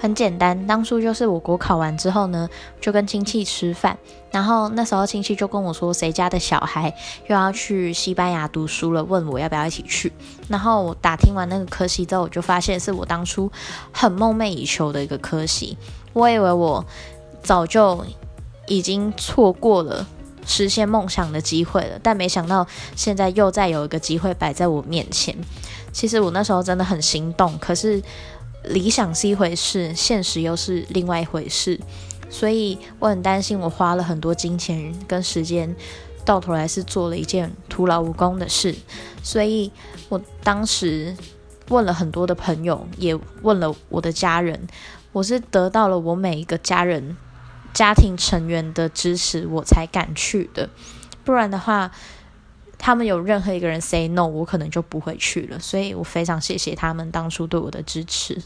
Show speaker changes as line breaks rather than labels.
很简单，当初就是我国考完之后呢，就跟亲戚吃饭，然后那时候亲戚就跟我说，谁家的小孩又要去西班牙读书了，问我要不要一起去。然后我打听完那个科系之后，我就发现是我当初很梦寐以求的一个科系，我以为我早就已经错过了实现梦想的机会了，但没想到现在又再有一个机会摆在我面前。其实我那时候真的很心动，可是。理想是一回事，现实又是另外一回事，所以我很担心，我花了很多金钱跟时间，到头来是做了一件徒劳无功的事。所以我当时问了很多的朋友，也问了我的家人，我是得到了我每一个家人、家庭成员的支持，我才敢去的。不然的话，他们有任何一个人 say no，我可能就不会去了，所以我非常谢谢他们当初对我的支持。